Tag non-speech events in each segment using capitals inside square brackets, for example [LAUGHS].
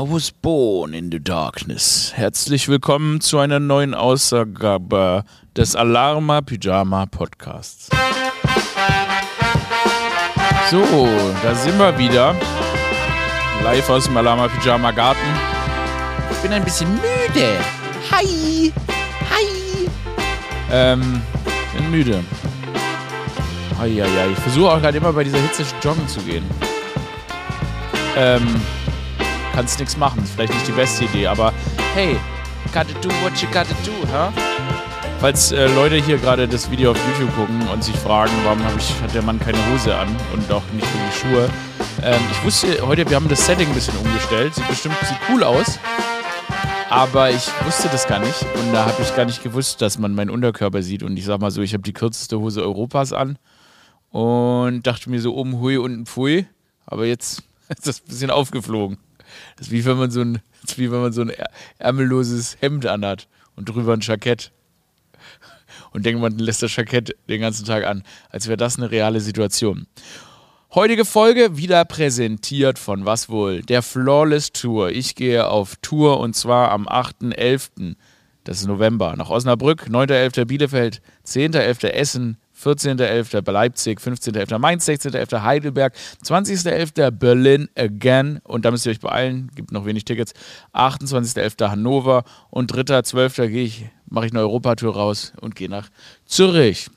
I was born in the darkness. Herzlich willkommen zu einer neuen Ausgabe des Alarma Pyjama Podcasts. So, da sind wir wieder. Live aus dem Alarma Pyjama Garten. Ich bin ein bisschen müde. Hi! Hi! Ähm, bin müde. Eieiei. Ich versuche auch gerade immer bei dieser Hitze joggen zu gehen. Ähm, kannst nichts machen. Ist vielleicht nicht die beste Idee, aber hey, gotta do what you gotta do, huh? Falls äh, Leute hier gerade das Video auf YouTube gucken und sich fragen, warum ich, hat der Mann keine Hose an und auch nicht wirklich Schuhe. Ähm, ich wusste heute, wir haben das Setting ein bisschen umgestellt. Sieht bestimmt sieht cool aus. Aber ich wusste das gar nicht. Und da habe ich gar nicht gewusst, dass man meinen Unterkörper sieht. Und ich sag mal so, ich habe die kürzeste Hose Europas an. Und dachte mir so oben hui, unten pfui. Aber jetzt [LAUGHS] ist das ein bisschen aufgeflogen. Das ist wie wenn man so ein, wie wenn man so ein ärmelloses Hemd anhat und drüber ein Jackett. Und denkt man lässt das Jackett den ganzen Tag an. Als wäre das eine reale Situation. Heutige Folge wieder präsentiert von was wohl? Der Flawless Tour. Ich gehe auf Tour und zwar am 8.11. Das ist November. Nach Osnabrück, 9.11. Bielefeld, 10.11. Essen, 14.11. Leipzig, 15.11. Mainz, 16.11. Heidelberg, 20.11. Berlin again und da müsst ihr euch beeilen, gibt noch wenig Tickets. 28.11. Hannover und 3.12. gehe ich, mache ich eine Europatour raus und gehe nach Zürich.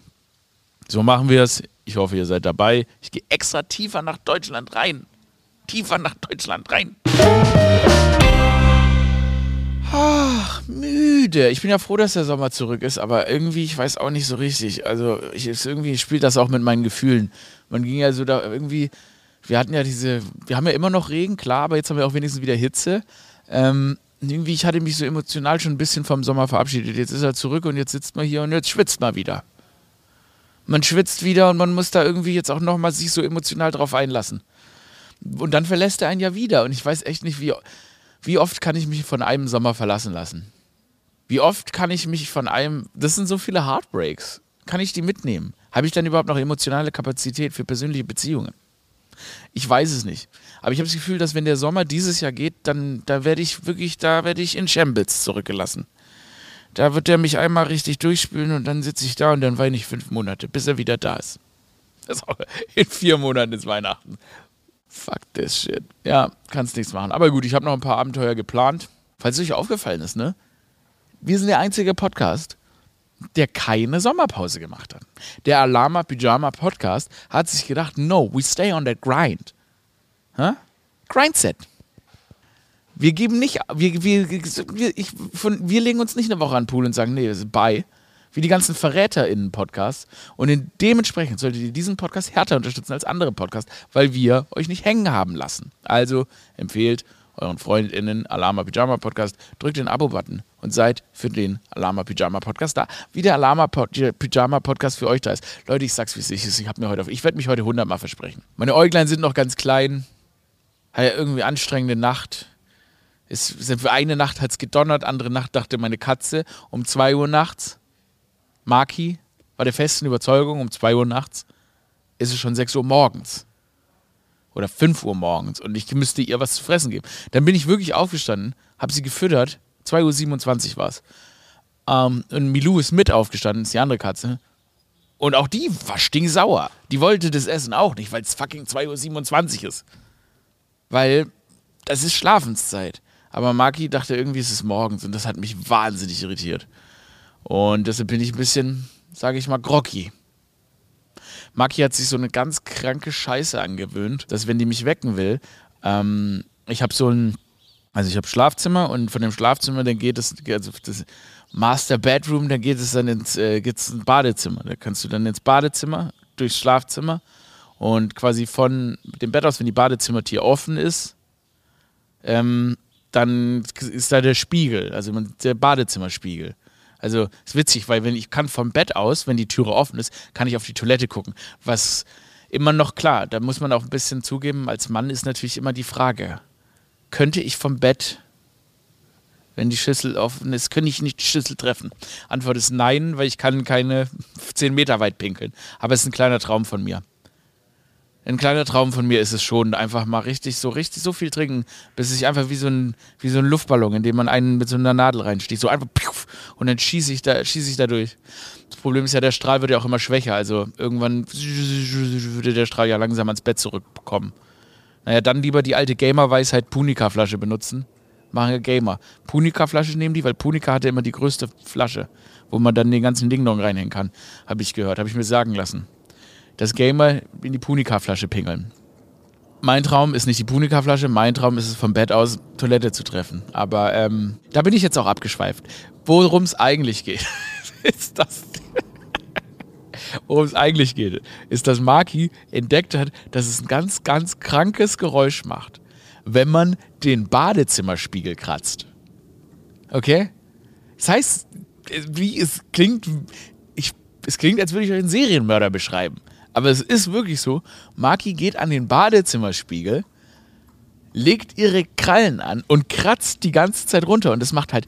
So machen wir es. Ich hoffe, ihr seid dabei. Ich gehe extra tiefer nach Deutschland rein. Tiefer nach Deutschland rein. Ach, müde. Ich bin ja froh, dass der Sommer zurück ist, aber irgendwie, ich weiß auch nicht so richtig. Also, ich, irgendwie spielt das auch mit meinen Gefühlen. Man ging ja so da irgendwie, wir hatten ja diese, wir haben ja immer noch Regen, klar, aber jetzt haben wir auch wenigstens wieder Hitze. Ähm, irgendwie, ich hatte mich so emotional schon ein bisschen vom Sommer verabschiedet. Jetzt ist er zurück und jetzt sitzt man hier und jetzt schwitzt man wieder. Man schwitzt wieder und man muss da irgendwie jetzt auch nochmal sich so emotional drauf einlassen. Und dann verlässt er einen ja wieder und ich weiß echt nicht, wie wie oft kann ich mich von einem Sommer verlassen lassen? Wie oft kann ich mich von einem, das sind so viele Heartbreaks, kann ich die mitnehmen? Habe ich dann überhaupt noch emotionale Kapazität für persönliche Beziehungen? Ich weiß es nicht. Aber ich habe das Gefühl, dass wenn der Sommer dieses Jahr geht, dann da werde ich wirklich, da werde ich in Shambles zurückgelassen. Da wird er mich einmal richtig durchspülen und dann sitze ich da und dann weine ich fünf Monate, bis er wieder da ist. ist in vier Monaten ist Weihnachten. Fuck this shit. Ja, kannst nichts machen. Aber gut, ich habe noch ein paar Abenteuer geplant. Falls es euch aufgefallen ist, ne? Wir sind der einzige Podcast, der keine Sommerpause gemacht hat. Der Alama Pyjama Podcast hat sich gedacht, no, we stay on that grind. Huh? Grindset. Wir geben nicht, wir, wir, wir, ich, von, wir legen uns nicht eine Woche an den Pool und sagen, nee, bye wie die ganzen VerräterInnen-Podcasts. Und dementsprechend solltet ihr diesen Podcast härter unterstützen als andere Podcasts, weil wir euch nicht hängen haben lassen. Also empfehlt euren FreundInnen Alama Pyjama Podcast, drückt den Abo-Button und seid für den Alama Pyjama Podcast da. Wie der Alama Pyjama Podcast für euch da ist. Leute, ich sag's wie es ist. Ich, ich werde mich heute hundertmal versprechen. Meine Äuglein sind noch ganz klein. Hat ja irgendwie anstrengende Nacht. Es, für eine Nacht hat es gedonnert, andere Nacht dachte meine Katze um 2 Uhr nachts. Maki war der festen Überzeugung, um 2 Uhr nachts ist es schon 6 Uhr morgens. Oder 5 Uhr morgens und ich müsste ihr was zu fressen geben. Dann bin ich wirklich aufgestanden, habe sie gefüttert, 2.27 Uhr war es. Ähm, und Milou ist mit aufgestanden, ist die andere Katze. Und auch die war stinksauer. Die wollte das Essen auch nicht, weil es fucking 2.27 Uhr ist. Weil das ist Schlafenszeit. Aber Maki dachte irgendwie, es ist morgens und das hat mich wahnsinnig irritiert. Und deshalb bin ich ein bisschen, sage ich mal, groggy. Maki hat sich so eine ganz kranke Scheiße angewöhnt, dass wenn die mich wecken will, ähm, ich habe so ein, also ich habe Schlafzimmer und von dem Schlafzimmer dann geht es, also das Master Bedroom, dann geht es dann ins, äh, geht's ins Badezimmer. Da kannst du dann ins Badezimmer, durchs Schlafzimmer und quasi von dem Bett aus, wenn die Badezimmertür offen ist, ähm, dann ist da der Spiegel, also der Badezimmerspiegel. Also ist witzig, weil wenn ich kann vom Bett aus, wenn die Türe offen ist, kann ich auf die Toilette gucken. Was immer noch klar, da muss man auch ein bisschen zugeben, als Mann ist natürlich immer die Frage, könnte ich vom Bett, wenn die Schüssel offen ist, könnte ich nicht die Schüssel treffen? Antwort ist nein, weil ich kann keine 10 Meter weit pinkeln. Aber es ist ein kleiner Traum von mir. Ein kleiner Traum von mir ist es schon, einfach mal richtig, so richtig, so viel trinken, bis ich einfach wie so ein, wie so ein Luftballon, in dem man einen mit so einer Nadel reinsticht, so einfach und dann schieße ich da, schieße ich da durch. Das Problem ist ja, der Strahl wird ja auch immer schwächer, also irgendwann würde der Strahl ja langsam ans Bett zurückkommen. Naja, dann lieber die alte Gamer-Weisheit Punika-Flasche benutzen. Machen wir Gamer. Punika-Flasche nehmen die, weil Punika hatte immer die größte Flasche, wo man dann den ganzen Ding noch reinhängen kann. Habe ich gehört, habe ich mir sagen lassen das Gamer in die Punika-Flasche pingeln. Mein Traum ist nicht die Punika-Flasche, mein Traum ist es vom Bett aus Toilette zu treffen. Aber ähm, da bin ich jetzt auch abgeschweift. Worum es eigentlich geht, [LAUGHS] ist das. Worum es eigentlich geht, ist, dass Maki entdeckt hat, dass es ein ganz, ganz krankes Geräusch macht, wenn man den Badezimmerspiegel kratzt. Okay? Das heißt, wie es klingt, ich, es klingt, als würde ich euch einen Serienmörder beschreiben. Aber es ist wirklich so, Maki geht an den Badezimmerspiegel, legt ihre Krallen an und kratzt die ganze Zeit runter und es macht halt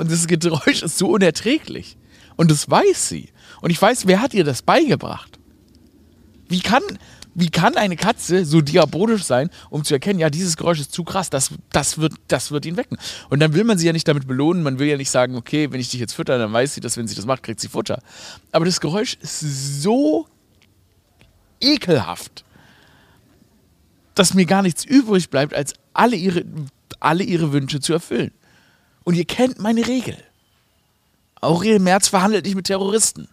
und das Geräusch ist so unerträglich. Und das weiß sie. Und ich weiß, wer hat ihr das beigebracht? Wie kann, wie kann eine Katze so diabolisch sein, um zu erkennen, ja, dieses Geräusch ist zu krass, das, das, wird, das wird ihn wecken. Und dann will man sie ja nicht damit belohnen, man will ja nicht sagen, okay, wenn ich dich jetzt fütter, dann weiß sie, dass wenn sie das macht, kriegt sie Futter. Aber das Geräusch ist so ekelhaft, dass mir gar nichts übrig bleibt, als alle ihre, alle ihre Wünsche zu erfüllen. Und ihr kennt meine Regel. Aurel Merz verhandelt nicht mit Terroristen.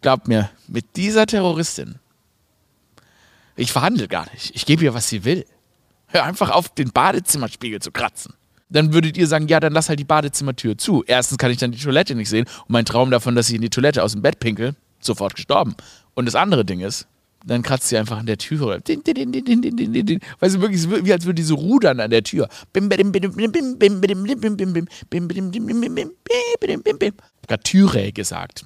Glaubt mir, mit dieser Terroristin ich verhandle gar nicht. Ich gebe ihr, was sie will. Hör einfach auf, den Badezimmerspiegel zu kratzen. Dann würdet ihr sagen, ja, dann lass halt die Badezimmertür zu. Erstens kann ich dann die Toilette nicht sehen und mein Traum davon, dass ich in die Toilette aus dem Bett pinkel, sofort gestorben. Und das andere Ding ist, dann kratzt sie einfach an der Tür. Weißt du, wirklich, wie als würde die so rudern an der Tür. Ich habe Türe gesagt.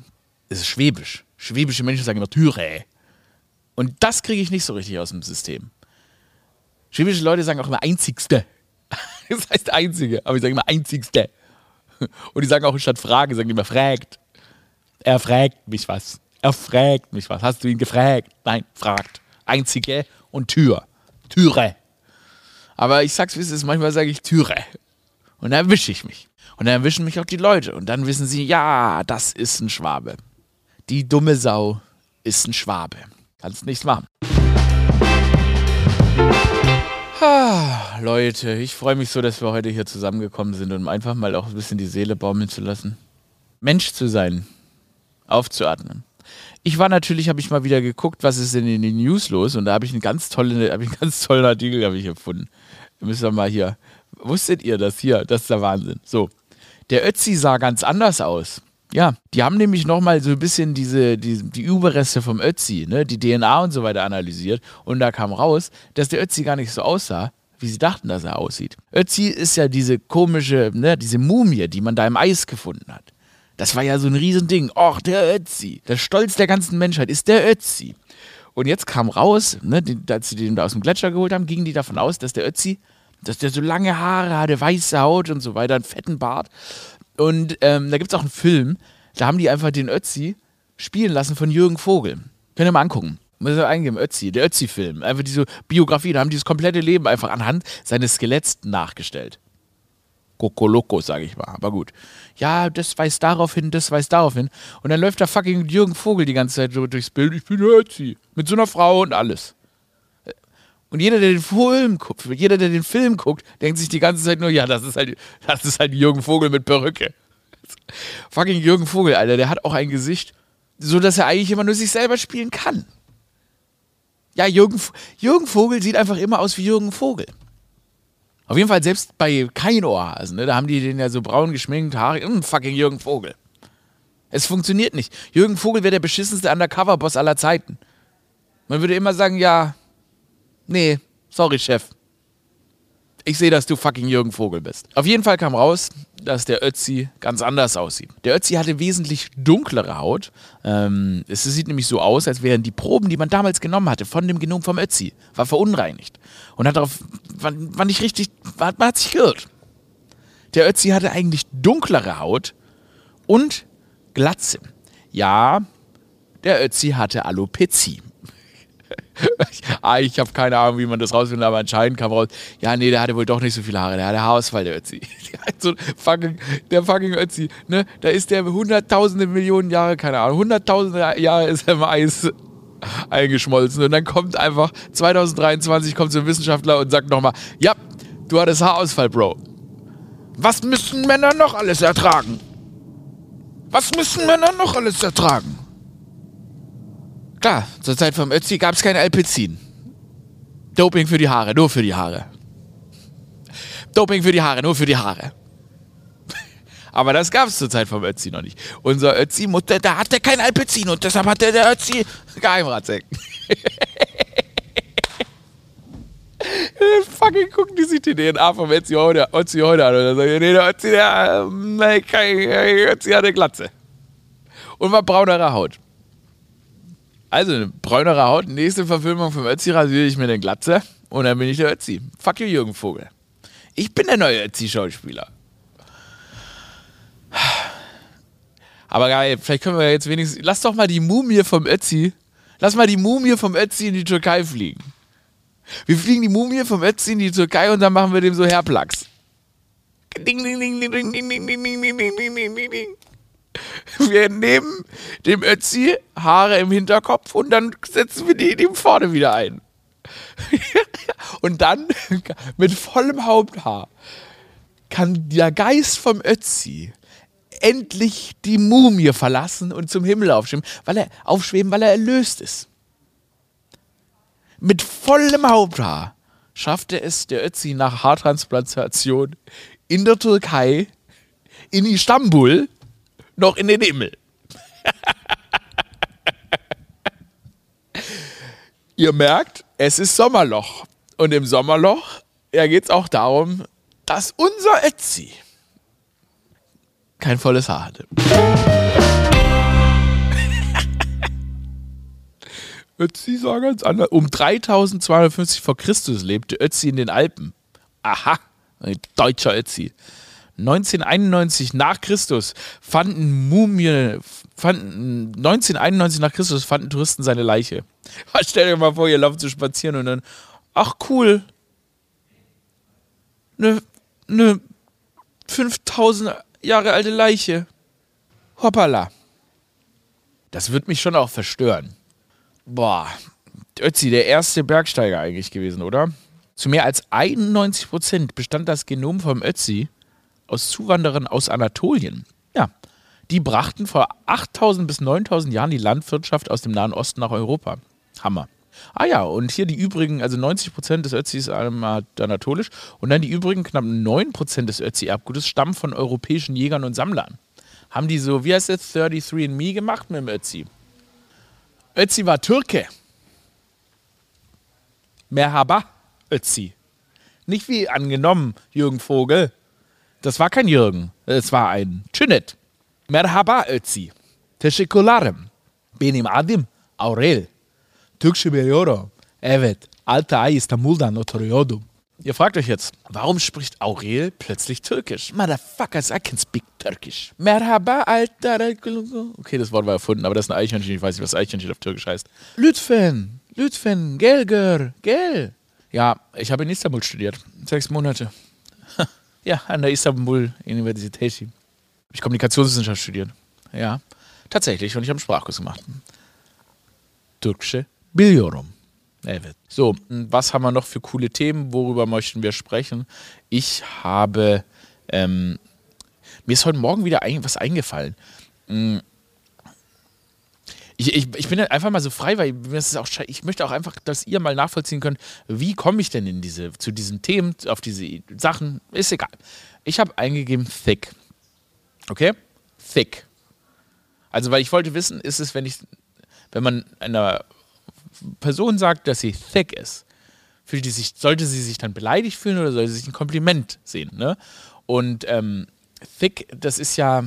Es ist schwäbisch. Schwäbische Menschen sagen immer Türe. Und das kriege ich nicht so richtig aus dem System. Schwäbische Leute sagen auch immer einzigste. [LAUGHS] Das heißt einzige, aber ich sage immer einzigste. Und die sagen auch statt Frage, sagen die immer fragt. Er fragt mich was. Er fragt mich was. Hast du ihn gefragt? Nein, fragt. Einzige und Tür. Türe. Aber ich sag's wie es ist, manchmal sage ich Türe. Und dann erwische ich mich. Und dann erwischen mich auch die Leute. Und dann wissen sie, ja, das ist ein Schwabe. Die dumme Sau ist ein Schwabe. Kannst nichts machen. Ah, Leute, ich freue mich so, dass wir heute hier zusammengekommen sind, um einfach mal auch ein bisschen die Seele baumeln zu lassen. Mensch zu sein, aufzuatmen. Ich war natürlich, habe ich mal wieder geguckt, was ist denn in den News los und da habe ich einen ganz tollen, ich einen ganz tollen Artikel ich gefunden. Müssen wir mal hier. Wusstet ihr das hier? Das ist der Wahnsinn. So, der Ötzi sah ganz anders aus. Ja, die haben nämlich nochmal so ein bisschen diese, die, die Überreste vom Ötzi, ne, die DNA und so weiter analysiert und da kam raus, dass der Ötzi gar nicht so aussah, wie sie dachten, dass er aussieht. Ötzi ist ja diese komische, ne, diese Mumie, die man da im Eis gefunden hat. Das war ja so ein Riesending. Och, der Ötzi. Der Stolz der ganzen Menschheit ist der Ötzi. Und jetzt kam raus, ne, als sie den da aus dem Gletscher geholt haben, gingen die davon aus, dass der Ötzi, dass der so lange Haare hatte, weiße Haut und so weiter, einen fetten Bart. Und ähm, da gibt es auch einen Film, da haben die einfach den Ötzi spielen lassen von Jürgen Vogel. Könnt ihr mal angucken. Muss ihr eingeben, Ötzi, der Ötzi-Film. Einfach diese Biografie, da haben die das komplette Leben einfach anhand seines Skeletts nachgestellt. Kokoloko, sage ich mal. Aber gut. Ja, das weist darauf hin, das weist darauf hin. Und dann läuft da fucking Jürgen Vogel die ganze Zeit so durchs Bild. Ich bin Ötzi. Mit so einer Frau und alles. Und jeder, der den Film guckt, jeder, der den Film guckt, denkt sich die ganze Zeit nur, ja, das ist halt, das ist halt Jürgen Vogel mit Perücke. Fucking Jürgen Vogel, Alter, der hat auch ein Gesicht, so dass er eigentlich immer nur sich selber spielen kann. Ja, Jürgen, Jürgen Vogel sieht einfach immer aus wie Jürgen Vogel. Auf jeden Fall selbst bei kein Ohrhasen, ne, da haben die den ja so braun geschminkt, haarig, mh, hm, fucking Jürgen Vogel. Es funktioniert nicht. Jürgen Vogel wäre der beschissenste Undercover-Boss aller Zeiten. Man würde immer sagen, ja, Nee, sorry, Chef. Ich sehe, dass du fucking Jürgen Vogel bist. Auf jeden Fall kam raus, dass der Ötzi ganz anders aussieht. Der Ötzi hatte wesentlich dunklere Haut. Ähm, es sieht nämlich so aus, als wären die Proben, die man damals genommen hatte, von dem Genom vom Ötzi, war verunreinigt. Und hat darauf, war, war nicht richtig, war, man hat sich geirrt. Der Ötzi hatte eigentlich dunklere Haut und Glatze. Ja, der Ötzi hatte Alopezie. [LAUGHS] ah, ich habe keine Ahnung, wie man das rausfindet, aber anscheinend kam raus, ja, nee, der hatte wohl doch nicht so viele Haare, der hatte Haarausfall, der Ötzi. [LAUGHS] Der, so fucking, der fucking Ötzi, ne, da ist der hunderttausende Millionen Jahre, keine Ahnung, hunderttausende Jahre ist er im Eis [LAUGHS] eingeschmolzen und dann kommt einfach 2023 kommt so ein Wissenschaftler und sagt nochmal, ja, du hattest Haarausfall, Bro. Was müssen Männer noch alles ertragen? Was müssen Männer noch alles ertragen? Klar, zur Zeit vom Ötzi gab es kein Alpizin. Doping für die Haare, nur für die Haare. Doping für die Haare, nur für die Haare. [LAUGHS] Aber das gab es zur Zeit vom Ötzi noch nicht. Unser Ötzi, Mutter, da hatte kein Alpizin und deshalb hatte der Ötzi Geheimratsecken. [LAUGHS] fucking gucken die sich die DNA vom Ötzi heute, Ötzi heute an und dann sagen, nee, der Ötzi, der, nee, kein, Ötzi hatte Glatze. Und war braunere Haut. Also, eine bräunere Haut, nächste Verfilmung vom Ötzi rasiere ich mir den Glatze und dann bin ich der Ötzi. Fuck you, Jürgen Vogel. Ich bin der neue Ötzi-Schauspieler. Aber geil, vielleicht können wir jetzt wenigstens. Lass doch mal die Mumie vom Ötzi. Lass mal die Mumie vom Ötzi in die Türkei fliegen. Wir fliegen die Mumie vom Ötzi in die Türkei und dann machen wir dem so Herplax. Ding, ding, ding, ding, ding, ding, ding, ding, ding, ding, ding, ding. Wir nehmen dem Ötzi Haare im Hinterkopf und dann setzen wir die ihm vorne wieder ein. [LAUGHS] und dann [LAUGHS] mit vollem Haupthaar kann der Geist vom Ötzi endlich die Mumie verlassen und zum Himmel aufschweben, weil er aufschweben, weil er erlöst ist. Mit vollem Haupthaar schaffte es der Ötzi nach Haartransplantation in der Türkei, in Istanbul, noch in den Himmel. [LAUGHS] Ihr merkt, es ist Sommerloch. Und im Sommerloch ja, geht es auch darum, dass unser Ötzi kein volles Haar hatte. [LAUGHS] Ötzi sah ganz anders. Um 3250 vor Christus lebte Ötzi in den Alpen. Aha, ein deutscher Ötzi. 1991 nach Christus fanden Mumien, fanden, 1991 nach Christus fanden Touristen seine Leiche. [LAUGHS] Stell dir mal vor, ihr lauft zu spazieren und dann, ach cool, eine ne 5000 Jahre alte Leiche. Hoppala. Das wird mich schon auch verstören. Boah, Ötzi, der erste Bergsteiger eigentlich gewesen, oder? Zu mehr als 91 Prozent bestand das Genom vom Ötzi aus Zuwanderern aus Anatolien. Ja, die brachten vor 8000 bis 9000 Jahren die Landwirtschaft aus dem Nahen Osten nach Europa. Hammer. Ah ja, und hier die übrigen, also 90 Prozent des Ötzi ist anatolisch und dann die übrigen knapp 9 Prozent des Ötzi-Erbgutes stammen von europäischen Jägern und Sammlern. Haben die so, wie heißt das, 33andMe gemacht mit dem Ötzi? Ötzi war Türke. Merhaba, Ötzi. Nicht wie angenommen, Jürgen Vogel. Das war kein Jürgen, es war ein Çünet. Merhaba, Ötzi. Teşekkürlerim. Benim adım Aurel. Türkische biliyorum. Evet. Alte Ay İstanbul'dan oturuyordum. Ihr fragt euch jetzt, warum spricht Aurel plötzlich Türkisch? Motherfuckers, I can speak Turkish. Merhaba, Alter. Okay, das Wort war erfunden, aber das ist ein Eichhörnchen. Ich weiß nicht, was Eichhörnchen auf Türkisch heißt. Lütfen, Lütfen, Gelger, Gel. Ja, ich habe in Istanbul studiert. Sechs Monate. Ja, an der Istanbul Universität. Habe ich Kommunikationswissenschaft studiert. Ja, tatsächlich. Und ich habe einen Sprachkurs gemacht. Türkische Biliyorum. Evet. So, was haben wir noch für coole Themen? Worüber möchten wir sprechen? Ich habe, ähm, mir ist heute Morgen wieder ein, was eingefallen. Ich, ich, ich, bin einfach mal so frei, weil mir ist auch, ich möchte auch einfach, dass ihr mal nachvollziehen könnt, wie komme ich denn in diese, zu diesen Themen, auf diese Sachen. Ist egal. Ich habe eingegeben thick. Okay? Thick. Also, weil ich wollte wissen, ist es, wenn ich, wenn man einer Person sagt, dass sie thick ist, fühlt die sich, sollte sie sich dann beleidigt fühlen oder sollte sie sich ein Kompliment sehen? Ne? Und ähm, thick, das ist ja,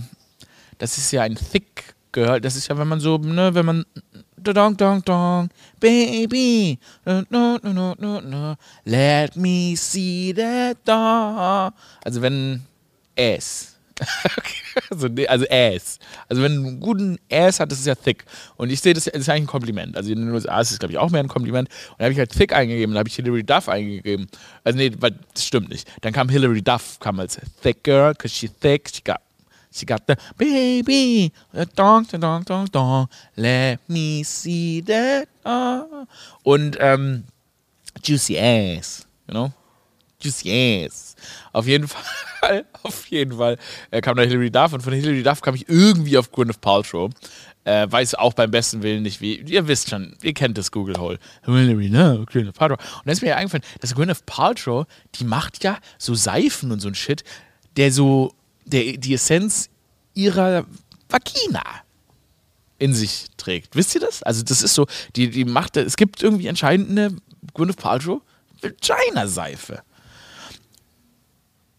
das ist ja ein thick Girl, das ist ja, wenn man so, ne, wenn man dong dong dong, baby, no, no, no, no, no, let me see that dong. Also wenn es, [LAUGHS] also, also Ass. Also wenn du einen guten Ass hat, das ist ja thick. Und ich sehe, das ist eigentlich ein Kompliment. Also in den USA ist es, glaube ich, auch mehr ein Kompliment. Und da habe ich halt thick eingegeben, da habe ich Hillary Duff eingegeben. Also nee, das stimmt nicht. Dann kam Hillary Duff, kam als thick girl, cause she's thick, she got She got the baby, dong, dong, dong, dong, let me see that. Ah. Und ähm, juicy ass, you know? Juicy ass. Auf jeden [LAUGHS] Fall, auf jeden Fall äh, kam da Hilary Duff und von Hilary Duff kam ich irgendwie auf Gwyneth Paltrow. Äh, weiß auch beim besten Willen nicht wie. Ihr wisst schon, ihr kennt das Google Hole. No, Gwyneth Paltrow. Und da ist mir ja eingefallen, dass Gwyneth Paltrow, die macht ja so Seifen und so ein Shit, der so der die Essenz ihrer Vagina in sich trägt. Wisst ihr das? Also das ist so, die, die macht, es gibt irgendwie anscheinend eine Gwyneth Paltrow Vagina-Seife.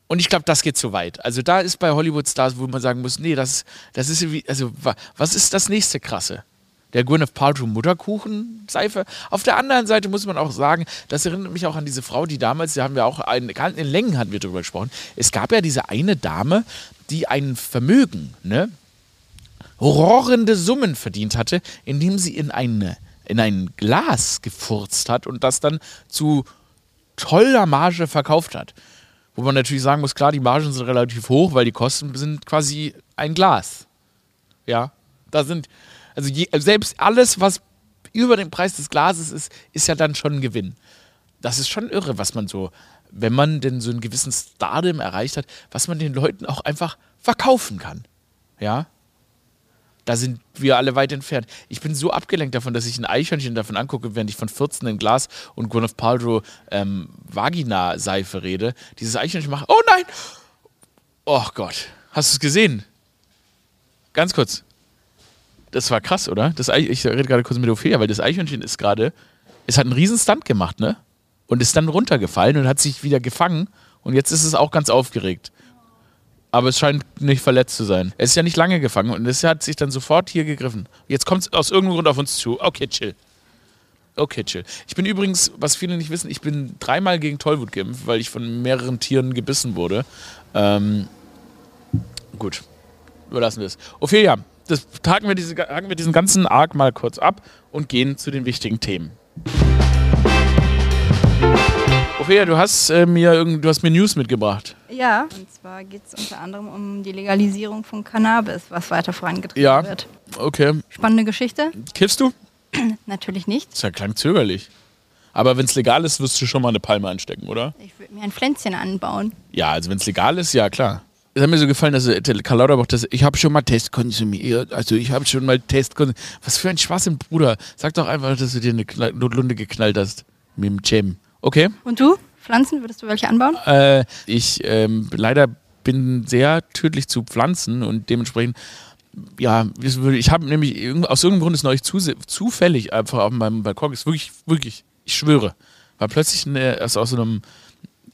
Und ich glaube, das geht zu weit. Also da ist bei Hollywood-Stars, wo man sagen muss, nee, das, das ist irgendwie, also was ist das nächste Krasse? Der Gwyneth Paltrow Mutterkuchen-Seife. Auf der anderen Seite muss man auch sagen, das erinnert mich auch an diese Frau, die damals, da haben wir auch, einen, in Längen hatten wir drüber gesprochen. Es gab ja diese eine Dame, die ein Vermögen, ne, rohrende Summen verdient hatte, indem sie in, eine, in ein Glas gefurzt hat und das dann zu toller Marge verkauft hat. Wo man natürlich sagen muss, klar, die Margen sind relativ hoch, weil die Kosten sind quasi ein Glas. Ja, da sind, also je, selbst alles, was über den Preis des Glases ist, ist ja dann schon ein Gewinn. Das ist schon irre, was man so, wenn man denn so einen gewissen Stardom erreicht hat, was man den Leuten auch einfach verkaufen kann. Ja, da sind wir alle weit entfernt. Ich bin so abgelenkt davon, dass ich ein Eichhörnchen davon angucke, während ich von 14 in Glas und Gwyneth Paltrow ähm, Vagina-Seife rede. Dieses Eichhörnchen macht, oh nein! Oh Gott, hast du es gesehen? Ganz kurz. Das war krass, oder? Das ich rede gerade kurz mit Ophelia, weil das Eichhörnchen ist gerade, es hat einen riesen Stunt gemacht, ne? Und ist dann runtergefallen und hat sich wieder gefangen und jetzt ist es auch ganz aufgeregt aber es scheint nicht verletzt zu sein. Es ist ja nicht lange gefangen und es hat sich dann sofort hier gegriffen. Jetzt kommt es aus irgendeinem Grund auf uns zu. Okay, chill. Okay, chill. Ich bin übrigens, was viele nicht wissen, ich bin dreimal gegen Tollwut geimpft, weil ich von mehreren Tieren gebissen wurde. Ähm, gut, überlassen wir es. Ophelia, das haken wir, diese, haken wir diesen ganzen Arc mal kurz ab und gehen zu den wichtigen Themen. Ophelia, du hast, äh, mir, du hast mir News mitgebracht. Ja, und zwar geht es unter anderem um die Legalisierung von Cannabis, was weiter vorangetrieben ja. wird. Okay. Spannende Geschichte. Kiffst du? [CLEARS THROAT] Natürlich nicht. Das ja klang zögerlich. Aber wenn es legal ist, wirst du schon mal eine Palme anstecken, oder? Ich würde mir ein Pflänzchen anbauen. Ja, also wenn es legal ist, ja klar. Es hat mir so gefallen, dass Karl Lauterbach das, ich habe schon mal Test konsumiert. Also ich habe schon mal Test konsumiert. Was für ein Schwachsinn, Bruder. Sag doch einfach, dass du dir eine Notlunde geknallt hast. Mit dem Cem. Okay. Und du? Pflanzen, würdest du welche anbauen? Äh, ich ähm, leider bin sehr tödlich zu Pflanzen und dementsprechend ja, ich habe nämlich aus irgendeinem Grund ist neulich zu, zufällig einfach auf meinem Balkon, ist wirklich, wirklich, ich schwöre, war plötzlich eine, also aus so einem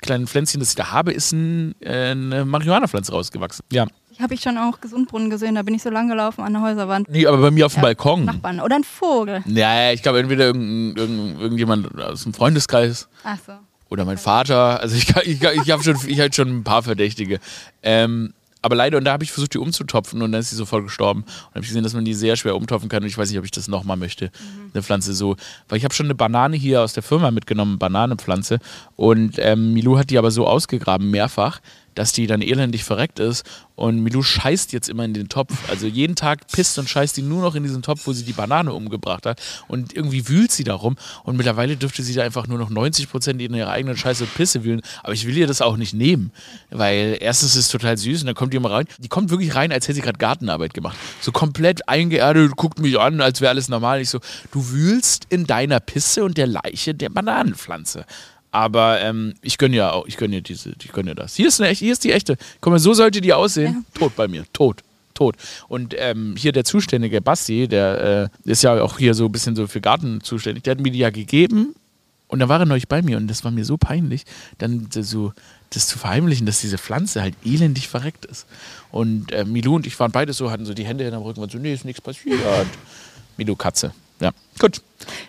kleinen Pflänzchen, das ich da habe, ist ein, äh, eine Marihuana-Pflanze rausgewachsen. Ja. Habe ich schon auch Gesundbrunnen gesehen, da bin ich so lang gelaufen an der Häuserwand. Nee, aber bei mir auf dem ja, Balkon. Nachbarn. Oder ein Vogel. Ja, ich glaube, entweder irgend, irgend, irgendjemand aus dem Freundeskreis. Ach so. Oder mein Vater. Also ich, ich, ich habe schon, ich halt schon ein paar Verdächtige. Ähm, aber leider, und da habe ich versucht, die umzutopfen und dann ist sie sofort gestorben. Und habe ich gesehen, dass man die sehr schwer umtopfen kann und ich weiß nicht, ob ich das nochmal möchte. Mhm. Eine Pflanze so. Weil ich habe schon eine Banane hier aus der Firma mitgenommen, Bananenpflanze. Und ähm, Milou hat die aber so ausgegraben, mehrfach, dass die dann elendig verreckt ist. Und Milou scheißt jetzt immer in den Topf. Also jeden Tag pisst und scheißt die nur noch in diesen Topf, wo sie die Banane umgebracht hat. Und irgendwie wühlt sie darum. Und mittlerweile dürfte sie da einfach nur noch 90 Prozent in ihrer eigenen Scheiße und Pisse wühlen. Aber ich will ihr das auch nicht nehmen. Weil erstens ist es total süß und dann kommt die immer rein. Die kommt wirklich rein, als hätte sie gerade Gartenarbeit gemacht. So komplett eingeerdet, guckt mich an, als wäre alles normal. Ich so, du wühlst in deiner Pisse und der Leiche der Bananenpflanze. Aber ähm, ich gönne ja auch, ich gönne ja diese, ich gönne das. Hier ist, eine, hier ist die echte. Guck mal, so sollte die aussehen. Ja. Tot bei mir, tot. Tot. Und ähm, hier der Zuständige, Basti, der äh, ist ja auch hier so ein bisschen so für Garten zuständig, der hat mir die ja gegeben und da war er neulich bei mir und das war mir so peinlich, dann so das zu verheimlichen, dass diese Pflanze halt elendig verreckt ist. Und äh, Milou und ich waren beide so, hatten so die Hände in der Rücken und so, nee, ist nichts passiert. Milou Katze. Ja, gut.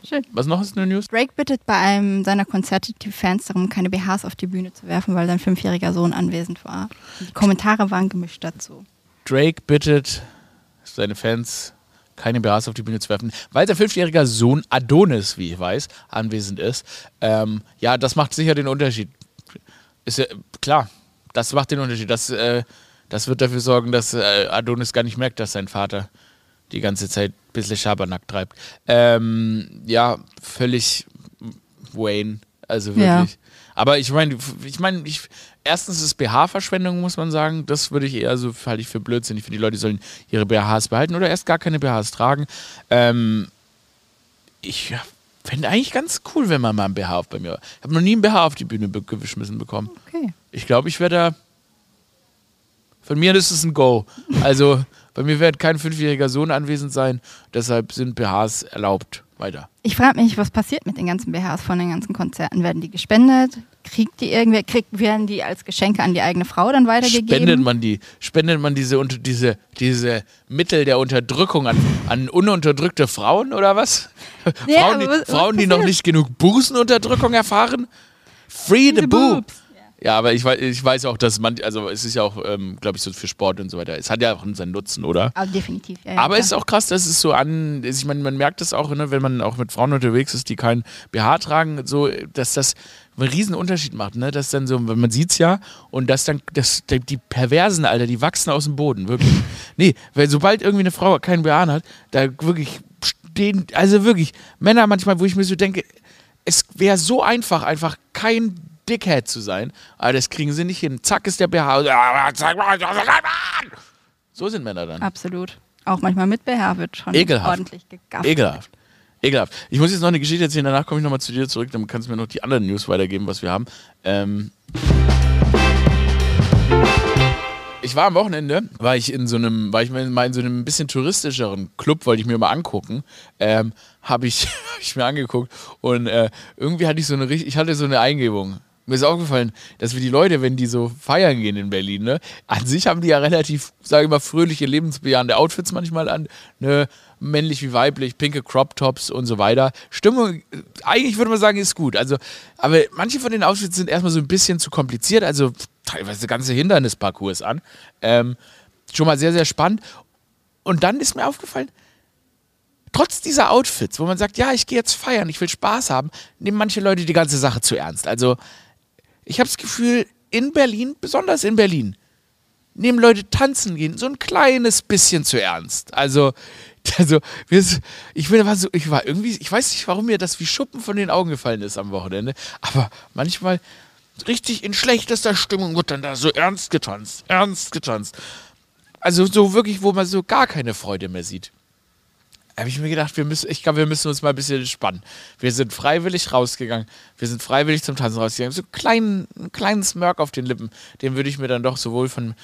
Schön. Was noch ist in der News? Drake bittet bei einem seiner Konzerte die Fans darum, keine BHs auf die Bühne zu werfen, weil sein fünfjähriger Sohn anwesend war. Die Kommentare waren gemischt dazu. Drake bittet seine Fans, keine BHs auf die Bühne zu werfen, weil sein fünfjähriger Sohn Adonis, wie ich weiß, anwesend ist. Ähm, ja, das macht sicher den Unterschied. Ist ja klar, das macht den Unterschied. Das, äh, das wird dafür sorgen, dass äh, Adonis gar nicht merkt, dass sein Vater die ganze Zeit bisschen Schabernack treibt. Ähm, ja, völlig Wayne. Also wirklich. Ja. Aber ich meine, ich meine, ich, erstens ist BH-Verschwendung, muss man sagen. Das würde ich eher so, halte ich für Blödsinn. Ich finde, die Leute sollen ihre BHs behalten oder erst gar keine BHs tragen. Ähm, ich fände eigentlich ganz cool, wenn man mal ein BH auf bei mir. Ich habe noch nie ein BH auf die Bühne be- geschmissen bekommen. Okay. Ich glaube, ich wäre da. Von mir ist es ein Go. Also bei mir wird kein fünfjähriger Sohn anwesend sein. Deshalb sind BHs erlaubt. Weiter. Ich frage mich, was passiert mit den ganzen BHs von den ganzen Konzerten? Werden die gespendet? Kriegt die irgendwer, kriegt, werden die als Geschenke an die eigene Frau dann weitergegeben? Spendet man die? Spendet man diese, diese, diese Mittel der Unterdrückung an, an ununterdrückte Frauen oder was? Ja, Frauen, die, was- was Frauen, die noch nicht genug Busenunterdrückung erfahren? Free the, the boob. boobs. Ja, aber ich weiß, ich weiß auch, dass man, also es ist ja auch, ähm, glaube ich, so für Sport und so weiter. Es hat ja auch seinen Nutzen, oder? Aber definitiv, ja. ja Aber es ist auch krass, dass es so an, ich meine, man merkt das auch, ne, wenn man auch mit Frauen unterwegs ist, die kein BH tragen, so, dass das einen riesen Unterschied macht, ne? Dass dann so, man sieht's ja, und dass dann, dass die die Perversen, Alter, die wachsen aus dem Boden, wirklich. [LAUGHS] nee, weil sobald irgendwie eine Frau keinen BH hat, da wirklich stehen, also wirklich, Männer manchmal, wo ich mir so denke, es wäre so einfach, einfach kein Dickhead zu sein, aber das kriegen sie nicht hin. Zack ist der BH. So sind Männer dann. Absolut. Auch manchmal mit BH wird schon Ekelhaft. ordentlich gegafft. Ekelhaft. Ekelhaft. Ich muss jetzt noch eine Geschichte erzählen, danach komme ich nochmal zu dir zurück, dann kannst du mir noch die anderen News weitergeben, was wir haben. Ähm ich war am Wochenende, war ich in so einem, war ich mal in so einem bisschen touristischeren Club, wollte ich mir mal angucken. Ähm, habe ich, [LAUGHS] hab ich mir angeguckt und äh, irgendwie hatte ich so eine ich hatte so eine Eingebung. Mir ist aufgefallen, dass wir die Leute, wenn die so feiern gehen in Berlin, ne, an sich haben die ja relativ, sage ich mal, fröhliche, lebensbejahende Outfits manchmal an, ne, männlich wie weiblich, pinke Crop Tops und so weiter. Stimmung, eigentlich würde man sagen, ist gut. Also, aber manche von den Outfits sind erstmal so ein bisschen zu kompliziert, also teilweise ganze Hindernisparcours an. Ähm, schon mal sehr, sehr spannend. Und dann ist mir aufgefallen, trotz dieser Outfits, wo man sagt, ja, ich gehe jetzt feiern, ich will Spaß haben, nehmen manche Leute die ganze Sache zu ernst. Also, ich habe das Gefühl, in Berlin, besonders in Berlin, nehmen Leute tanzen gehen so ein kleines bisschen zu ernst. Also, [LAUGHS] also ich bin war so, ich war irgendwie, ich weiß nicht, warum mir das wie Schuppen von den Augen gefallen ist am Wochenende, aber manchmal richtig in schlechtester Stimmung wird dann da so ernst getanzt, ernst getanzt. Also so wirklich, wo man so gar keine Freude mehr sieht habe ich mir gedacht, wir müssen, ich glaube, wir müssen uns mal ein bisschen entspannen. Wir sind freiwillig rausgegangen, wir sind freiwillig zum Tanzen rausgegangen. So einen kleinen, einen kleinen Smirk auf den Lippen, den würde ich mir dann doch sowohl von,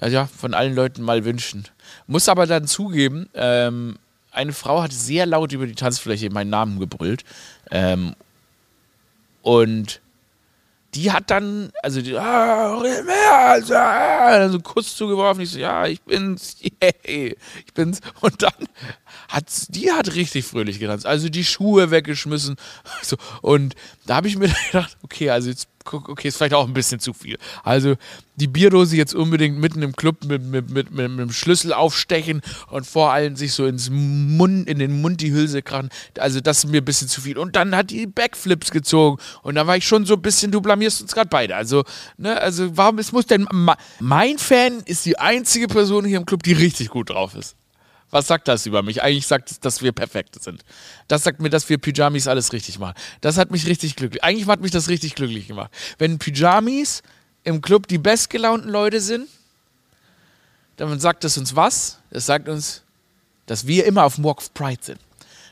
ja, von allen Leuten mal wünschen. Muss aber dann zugeben, ähm, eine Frau hat sehr laut über die Tanzfläche meinen Namen gebrüllt. Ähm, und die hat dann, also die, ah, mehr, also, ah, so einen Kuss zugeworfen. Ich so, ja, ich bin's, [LAUGHS] yay, ich bin's. Und dann hat die hat richtig fröhlich getanzt. Also die Schuhe weggeschmissen. [LAUGHS] So, und da habe ich mir [LAUGHS] gedacht, okay, also jetzt, okay, ist vielleicht auch ein bisschen zu viel. Also die Bierdose jetzt unbedingt mitten im Club mit, mit, mit, mit, dem Schlüssel aufstechen und vor allem sich so ins Mund, in den Mund die Hülse krachen. Also das ist mir ein bisschen zu viel. Und dann hat die Backflips gezogen. Und da war ich schon so ein bisschen, du blamierst uns gerade beide. Also, ne, also warum, es muss denn, mein Fan ist die einzige Person hier im Club, die richtig gut drauf ist. Was sagt das über mich? Eigentlich sagt es, dass wir perfekt sind. Das sagt mir, dass wir Pyjamis alles richtig machen. Das hat mich richtig glücklich. Eigentlich hat mich das richtig glücklich gemacht. Wenn Pyjamis im Club die bestgelaunten Leute sind, dann sagt das uns was? Das sagt uns, dass wir immer auf dem Walk of Pride sind.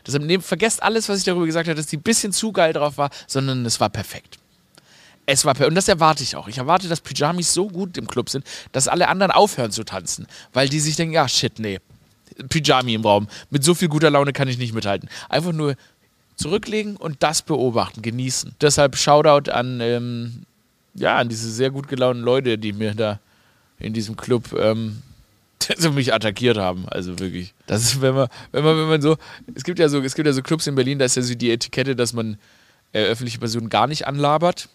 Deshalb nehmt, vergesst alles, was ich darüber gesagt habe, dass die ein bisschen zu geil drauf war, sondern es war perfekt. Es war per und das erwarte ich auch. Ich erwarte, dass Pyjamis so gut im Club sind, dass alle anderen aufhören zu tanzen, weil die sich denken, ja shit, nee, Pyjami im Raum. Mit so viel guter Laune kann ich nicht mithalten. Einfach nur zurücklegen und das beobachten, genießen. Deshalb Shoutout an, ähm, ja, an diese sehr gut gelaunten Leute, die mir da in diesem Club ähm, [LAUGHS] mich attackiert haben. Also wirklich. Das ist, wenn man, wenn man, wenn man so, es gibt ja so, es gibt ja so Clubs in Berlin, da ist ja so die Etikette, dass man äh, öffentliche Personen gar nicht anlabert.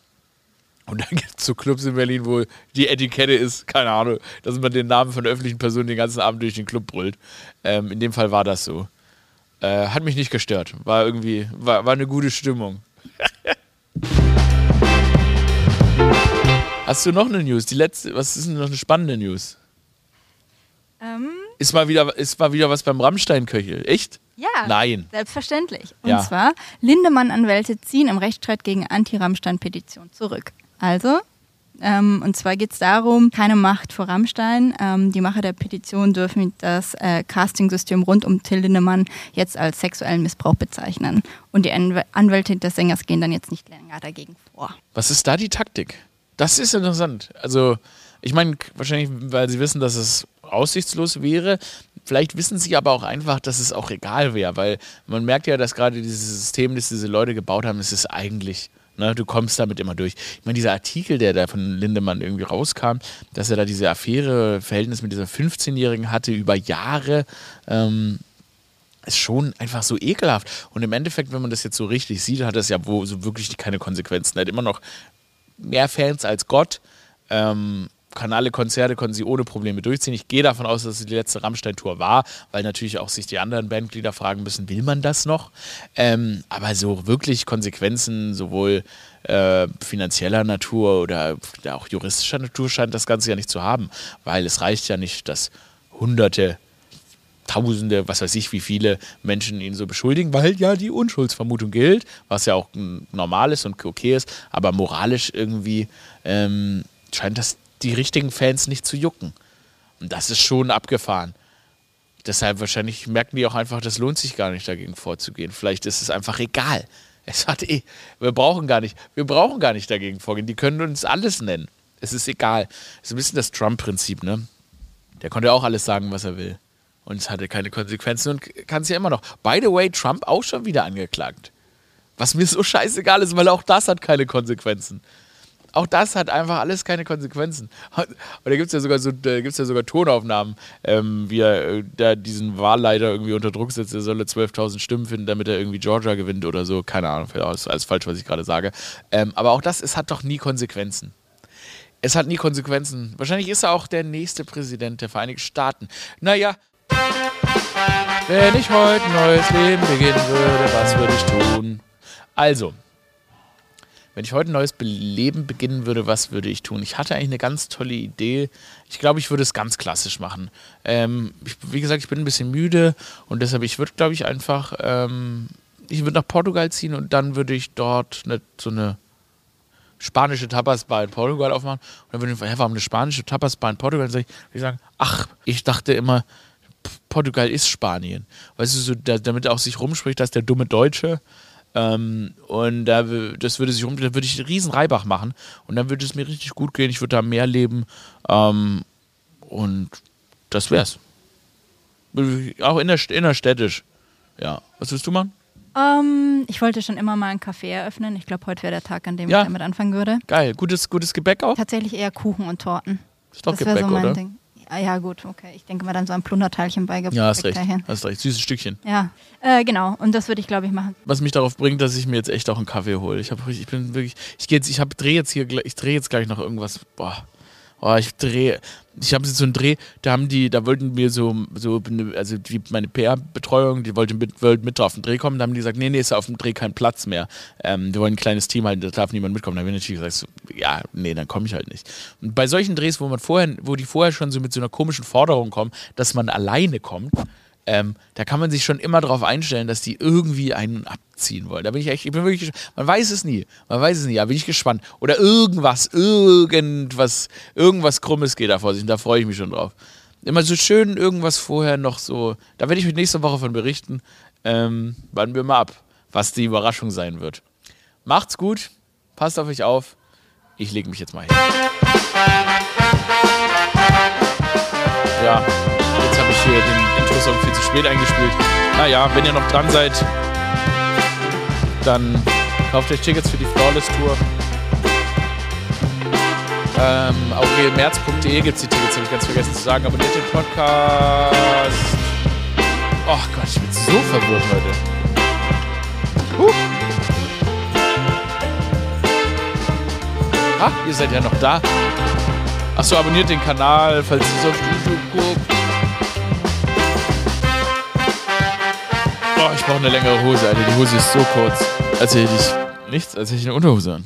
Und dann gibt es so Clubs in Berlin, wo die Etikette ist, keine Ahnung, dass man den Namen von öffentlichen Personen den ganzen Abend durch den Club brüllt. Ähm, in dem Fall war das so. Äh, hat mich nicht gestört. War irgendwie, war, war eine gute Stimmung. [LAUGHS] Hast du noch eine News? Die letzte, was ist denn noch eine spannende News? Ähm, Ist mal wieder, ist mal wieder was beim Rammstein-Köchel. Echt? ja. Nein. Selbstverständlich. Und Ja. zwar, Lindemann-Anwälte ziehen im Rechtsstreit gegen Anti-Rammstein-Petition zurück. Also, ähm, und zwar geht es darum, keine Macht vor Rammstein. Ähm, die Macher der Petition dürfen das äh, Castingsystem rund um Till Lindemann jetzt als sexuellen Missbrauch bezeichnen. Und die Anw Anwälte des Sängers gehen dann jetzt nicht länger dagegen vor. Was ist da die Taktik? Das ist interessant. Also, ich meine, wahrscheinlich, weil sie wissen, dass es aussichtslos wäre. Vielleicht wissen sie aber auch einfach, dass es auch egal wäre, weil man merkt ja, dass gerade dieses System, das diese Leute gebaut haben, es ist eigentlich, ne, du kommst damit immer durch. Ich meine, dieser Artikel, der da von Lindemann irgendwie rauskam, dass er da diese Affäre, Verhältnis mit dieser 15-Jährigen hatte über Jahre, ähm, ist schon einfach so ekelhaft. Und im Endeffekt, wenn man das jetzt so richtig sieht, hat das ja wo so wirklich keine Konsequenzen. Er hat immer noch mehr Fans als Gott. Ähm, kann alle Konzerte, konnten sie ohne Probleme durchziehen. Ich gehe davon aus, dass es die letzte Rammstein-Tour war, weil natürlich auch sich die anderen Bandglieder fragen müssen, will man das noch? Ähm, aber so wirklich Konsequenzen, sowohl äh, finanzieller Natur oder auch juristischer Natur scheint das Ganze ja nicht zu haben, weil es reicht ja nicht, dass hunderte Tausende, was weiß ich, wie viele Menschen ihn so beschuldigen, weil ja die Unschuldsvermutung gilt, was ja auch normal ist und okay ist, aber moralisch irgendwie ähm, scheint das die richtigen Fans nicht zu jucken. Und das ist schon abgefahren. Deshalb wahrscheinlich merken die auch einfach, das lohnt sich gar nicht dagegen vorzugehen. Vielleicht ist es einfach egal. Es hat eh, wir brauchen gar nicht, wir brauchen gar nicht dagegen vorgehen. Die können uns alles nennen. Es ist egal. Es ist ein bisschen das Trump-Prinzip, ne? Der konnte auch alles sagen, was er will. Und es hatte keine Konsequenzen und kann es ja immer noch. By the way, Trump auch schon wieder angeklagt. Was mir so scheißegal ist, weil auch das hat keine Konsequenzen. Auch das hat einfach alles keine Konsequenzen. [LAUGHS] Und da gibt es ja sogar so, gibt's ja sogar Tonaufnahmen, ähm, wie er äh, da diesen Wahlleiter irgendwie unter Druck setzt, er solle 12.000 Stimmen finden, damit er irgendwie Georgia gewinnt oder so. Keine Ahnung, vielleicht ist alles falsch, was ich gerade sage. Ähm, aber auch das, es hat doch nie Konsequenzen. Es hat nie Konsequenzen. Wahrscheinlich ist er auch der nächste Präsident der Vereinigten Staaten. Naja. Wenn ich heute ein neues Leben beginnen würde, was würde ich tun? Also, wenn ich heute ein neues Be- Leben beginnen würde, was würde ich tun? Ich hatte eigentlich eine ganz tolle Idee. Ich glaube, ich würde es ganz klassisch machen. Ähm, ich, wie gesagt, ich bin ein bisschen müde und deshalb, ich würde, glaube ich, einfach, ähm, ich würde nach Portugal ziehen und dann würde ich dort eine, so eine spanische Tapasbar in Portugal aufmachen. Und dann würde ich einfach eine spanische Tapasbar in Portugal und ich, würde ich sagen, ach, ich dachte immer, Portugal ist Spanien. Weißt du, so, da, damit auch sich rumspricht, dass der dumme Deutsche. Ähm, und da, das würde sich rum, da würde ich einen riesen Reibach machen und dann würde es mir richtig gut gehen. Ich würde da mehr leben. Ähm, und das wär's. Auch inner, innerstädtisch. Ja. Was willst du machen? Ähm, ich wollte schon immer mal ein Café eröffnen. Ich glaube, heute wäre der Tag, an dem Ja. ich damit anfangen würde. Geil. Gutes, gutes Gebäck auch? Tatsächlich eher Kuchen und Torten. Ist doch das Gebäck, so mein oder? Ding. Ja, ja, gut, okay. Ich denke mal dann so ein Plunderteilchen beigebracht. Ja, hast recht. Dahin. Hast recht. Süßes Stückchen. Ja, äh, genau. Und das würde ich, glaube ich, machen. was mich darauf bringt, dass ich mir jetzt echt auch einen Kaffee hole. Ich habe ich bin wirklich ich gehe jetzt ich habe drehe jetzt hier ich drehe jetzt gleich noch irgendwas. Boah. Oh, ich drehe ich habe so einen Dreh, da haben die da wollten wir so so also die meine PR Betreuung, die wollten mit, wollten mit auf den Dreh kommen, da haben die gesagt, nee, nee, ist auf dem Dreh kein Platz mehr. Ähm, wir wollen ein kleines Team halten, da darf niemand mitkommen. Da habe ich natürlich gesagt, so, ja, nee, dann komme ich halt nicht. Und bei solchen Drehs, wo man vorher wo die vorher schon so mit so einer komischen Forderung kommen, dass man alleine kommt, ähm, da kann man sich schon immer darauf einstellen, dass die irgendwie einen abziehen wollen. Da bin ich echt, ich bin wirklich, man weiß es nie, man weiß es nie, da bin ich gespannt. Oder irgendwas, irgendwas, irgendwas Krummes geht da vor sich und da freue ich mich schon drauf. Immer so schön irgendwas vorher noch so, da werde ich euch nächste Woche von berichten. Ähm, warten wir mal ab, was die Überraschung sein wird. Macht's gut, passt auf euch auf. Ich lege mich jetzt mal hin. Ja, ich hier den Intro-Song viel zu spät eingespielt. Naja, wenn ihr noch dran seid, dann kauft euch Tickets für die Flawless Tour. Ähm, aurelmerz.de gibt es die Tickets, habe ich ganz vergessen zu sagen. Abonniert den Podcast. Oh Gott, ich bin so verwirrt heute. Huh. Ah, ihr seid ja noch da. Achso, abonniert den Kanal, falls ihr es auf YouTube guckt. Oh, ich brauche eine längere Hose, Alter. Die Hose ist so kurz. Als hätte ich nichts, als hätte ich eine Unterhose an.